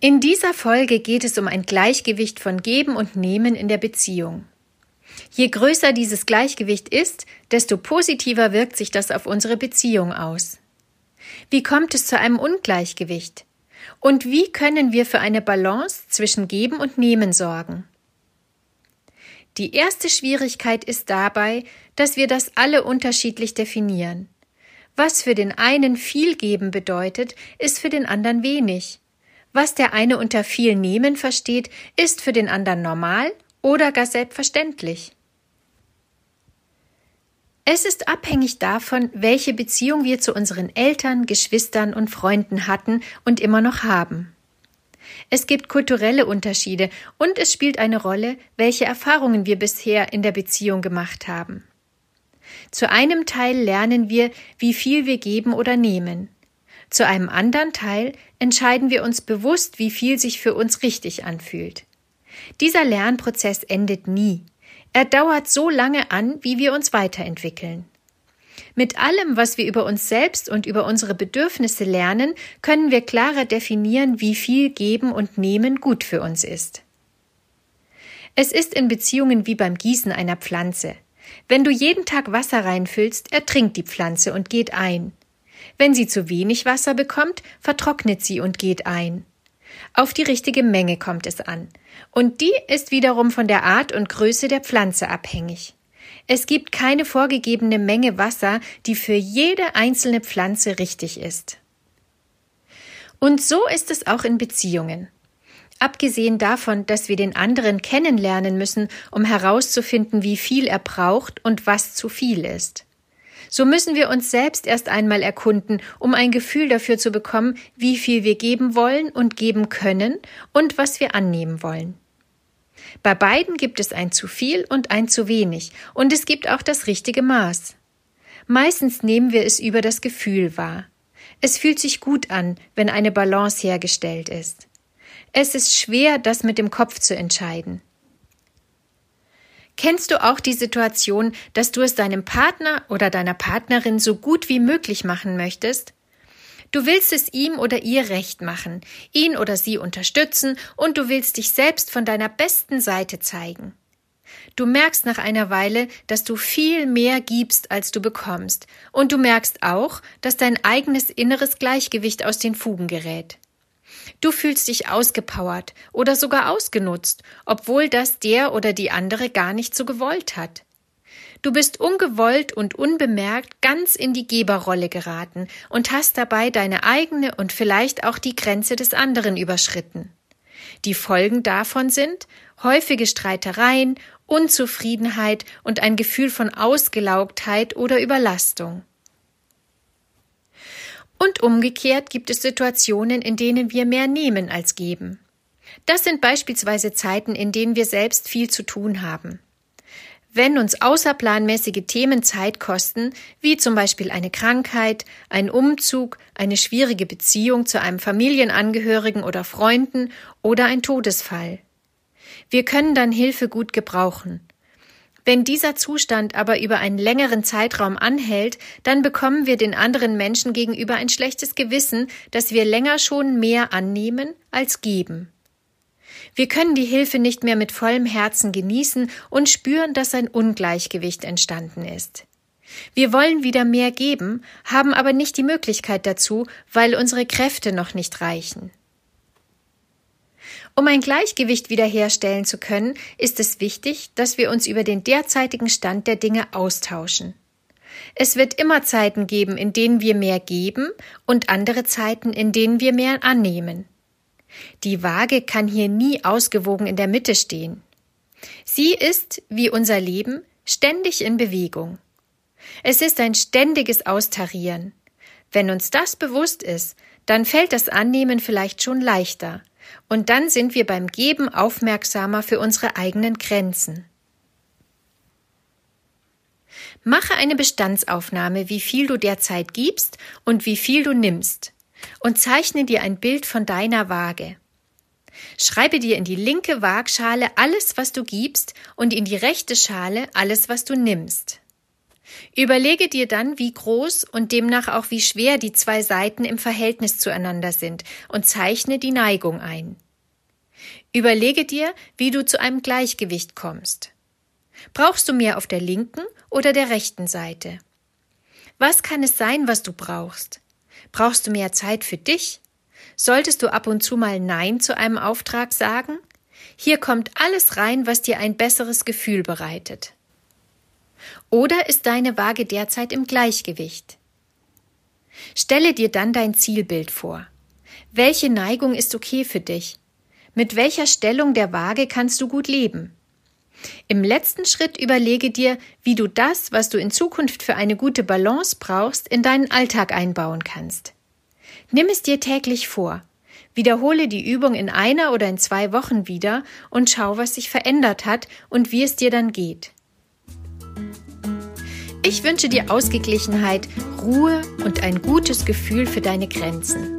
In dieser Folge geht es um ein Gleichgewicht von Geben und Nehmen in der Beziehung. Je größer dieses Gleichgewicht ist, desto positiver wirkt sich das auf unsere Beziehung aus. Wie kommt es zu einem Ungleichgewicht? Und wie können wir für eine Balance zwischen Geben und Nehmen sorgen? Die erste Schwierigkeit ist dabei, dass wir das alle unterschiedlich definieren. Was für den einen viel geben bedeutet, ist für den anderen wenig. Was der eine unter viel nehmen versteht, ist für den anderen normal oder gar selbstverständlich. Es ist abhängig davon, welche Beziehung wir zu unseren Eltern, Geschwistern und Freunden hatten und immer noch haben. Es gibt kulturelle Unterschiede und es spielt eine Rolle, welche Erfahrungen wir bisher in der Beziehung gemacht haben. Zu einem Teil lernen wir, wie viel wir geben oder nehmen. Zu einem anderen Teil entscheiden wir uns bewusst, wie viel sich für uns richtig anfühlt. Dieser Lernprozess endet nie. Er dauert so lange an, wie wir uns weiterentwickeln. Mit allem, was wir über uns selbst und über unsere Bedürfnisse lernen, können wir klarer definieren, wie viel Geben und Nehmen gut für uns ist. Es ist in Beziehungen wie beim Gießen einer Pflanze. Wenn du jeden Tag Wasser reinfüllst, ertrinkt die Pflanze und geht ein. Wenn sie zu wenig Wasser bekommt, vertrocknet sie und geht ein. Auf die richtige Menge kommt es an. Und die ist wiederum von der Art und Größe der Pflanze abhängig. Es gibt keine vorgegebene Menge Wasser, die für jede einzelne Pflanze richtig ist. Und so ist es auch in Beziehungen. Abgesehen davon, dass wir den anderen kennenlernen müssen, um herauszufinden, wie viel er braucht und was zu viel ist. So müssen wir uns selbst erst einmal erkunden, um ein Gefühl dafür zu bekommen, wie viel wir geben wollen und geben können und was wir annehmen wollen. Bei beiden gibt es ein zu viel und ein zu wenig, und es gibt auch das richtige Maß. Meistens nehmen wir es über das Gefühl wahr. Es fühlt sich gut an, wenn eine Balance hergestellt ist. Es ist schwer, das mit dem Kopf zu entscheiden. Kennst du auch die Situation, dass du es deinem Partner oder deiner Partnerin so gut wie möglich machen möchtest? Du willst es ihm oder ihr recht machen, ihn oder sie unterstützen und du willst dich selbst von deiner besten Seite zeigen. Du merkst nach einer Weile, dass du viel mehr gibst, als du bekommst, und du merkst auch, dass dein eigenes inneres Gleichgewicht aus den Fugen gerät. Du fühlst dich ausgepowert oder sogar ausgenutzt, obwohl das der oder die andere gar nicht so gewollt hat. Du bist ungewollt und unbemerkt ganz in die Geberrolle geraten und hast dabei deine eigene und vielleicht auch die Grenze des anderen überschritten. Die Folgen davon sind häufige Streitereien, Unzufriedenheit und ein Gefühl von Ausgelaugtheit oder Überlastung. Und umgekehrt gibt es Situationen, in denen wir mehr nehmen als geben. Das sind beispielsweise Zeiten, in denen wir selbst viel zu tun haben. Wenn uns außerplanmäßige Themen Zeit kosten, wie zum Beispiel eine Krankheit, ein Umzug, eine schwierige Beziehung zu einem Familienangehörigen oder Freunden oder ein Todesfall. Wir können dann Hilfe gut gebrauchen. Wenn dieser Zustand aber über einen längeren Zeitraum anhält, dann bekommen wir den anderen Menschen gegenüber ein schlechtes Gewissen, dass wir länger schon mehr annehmen als geben. Wir können die Hilfe nicht mehr mit vollem Herzen genießen und spüren, dass ein Ungleichgewicht entstanden ist. Wir wollen wieder mehr geben, haben aber nicht die Möglichkeit dazu, weil unsere Kräfte noch nicht reichen. Um ein Gleichgewicht wiederherstellen zu können, ist es wichtig, dass wir uns über den derzeitigen Stand der Dinge austauschen. Es wird immer Zeiten geben, in denen wir mehr geben und andere Zeiten, in denen wir mehr annehmen. Die Waage kann hier nie ausgewogen in der Mitte stehen. Sie ist, wie unser Leben, ständig in Bewegung. Es ist ein ständiges Austarieren. Wenn uns das bewusst ist, dann fällt das Annehmen vielleicht schon leichter, Und dann sind wir beim Geben aufmerksamer für unsere eigenen Grenzen. Mache eine Bestandsaufnahme, wie viel du derzeit gibst und wie viel du nimmst, und zeichne dir ein Bild von deiner Waage. Schreibe dir in die linke Waagschale alles, was du gibst, und in die rechte Schale alles, was du nimmst. Überlege dir dann, wie groß und demnach auch wie schwer die zwei Seiten im Verhältnis zueinander sind und zeichne die Neigung ein. Überlege dir, wie du zu einem Gleichgewicht kommst. Brauchst du mehr auf der linken oder der rechten Seite? Was kann es sein, was du brauchst? Brauchst du mehr Zeit für dich? Solltest du ab und zu mal Nein zu einem Auftrag sagen? Hier kommt alles rein, was dir ein besseres Gefühl bereitet. Oder ist deine Waage derzeit im Gleichgewicht? Stelle dir dann dein Zielbild vor. Welche Neigung ist okay für dich? Mit welcher Stellung der Waage kannst du gut leben? Im letzten Schritt überlege dir, wie du das, was du in Zukunft für eine gute Balance brauchst, in deinen Alltag einbauen kannst. Nimm es dir täglich vor. Wiederhole die Übung in einer oder in zwei Wochen wieder und schau, was sich verändert hat und wie es dir dann geht. Ich wünsche dir Ausgeglichenheit, Ruhe und ein gutes Gefühl für deine Grenzen.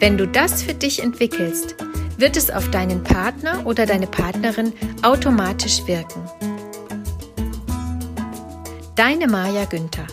Wenn du das für dich entwickelst, wird es auf deinen Partner oder deine Partnerin automatisch wirken. Deine Maja Günther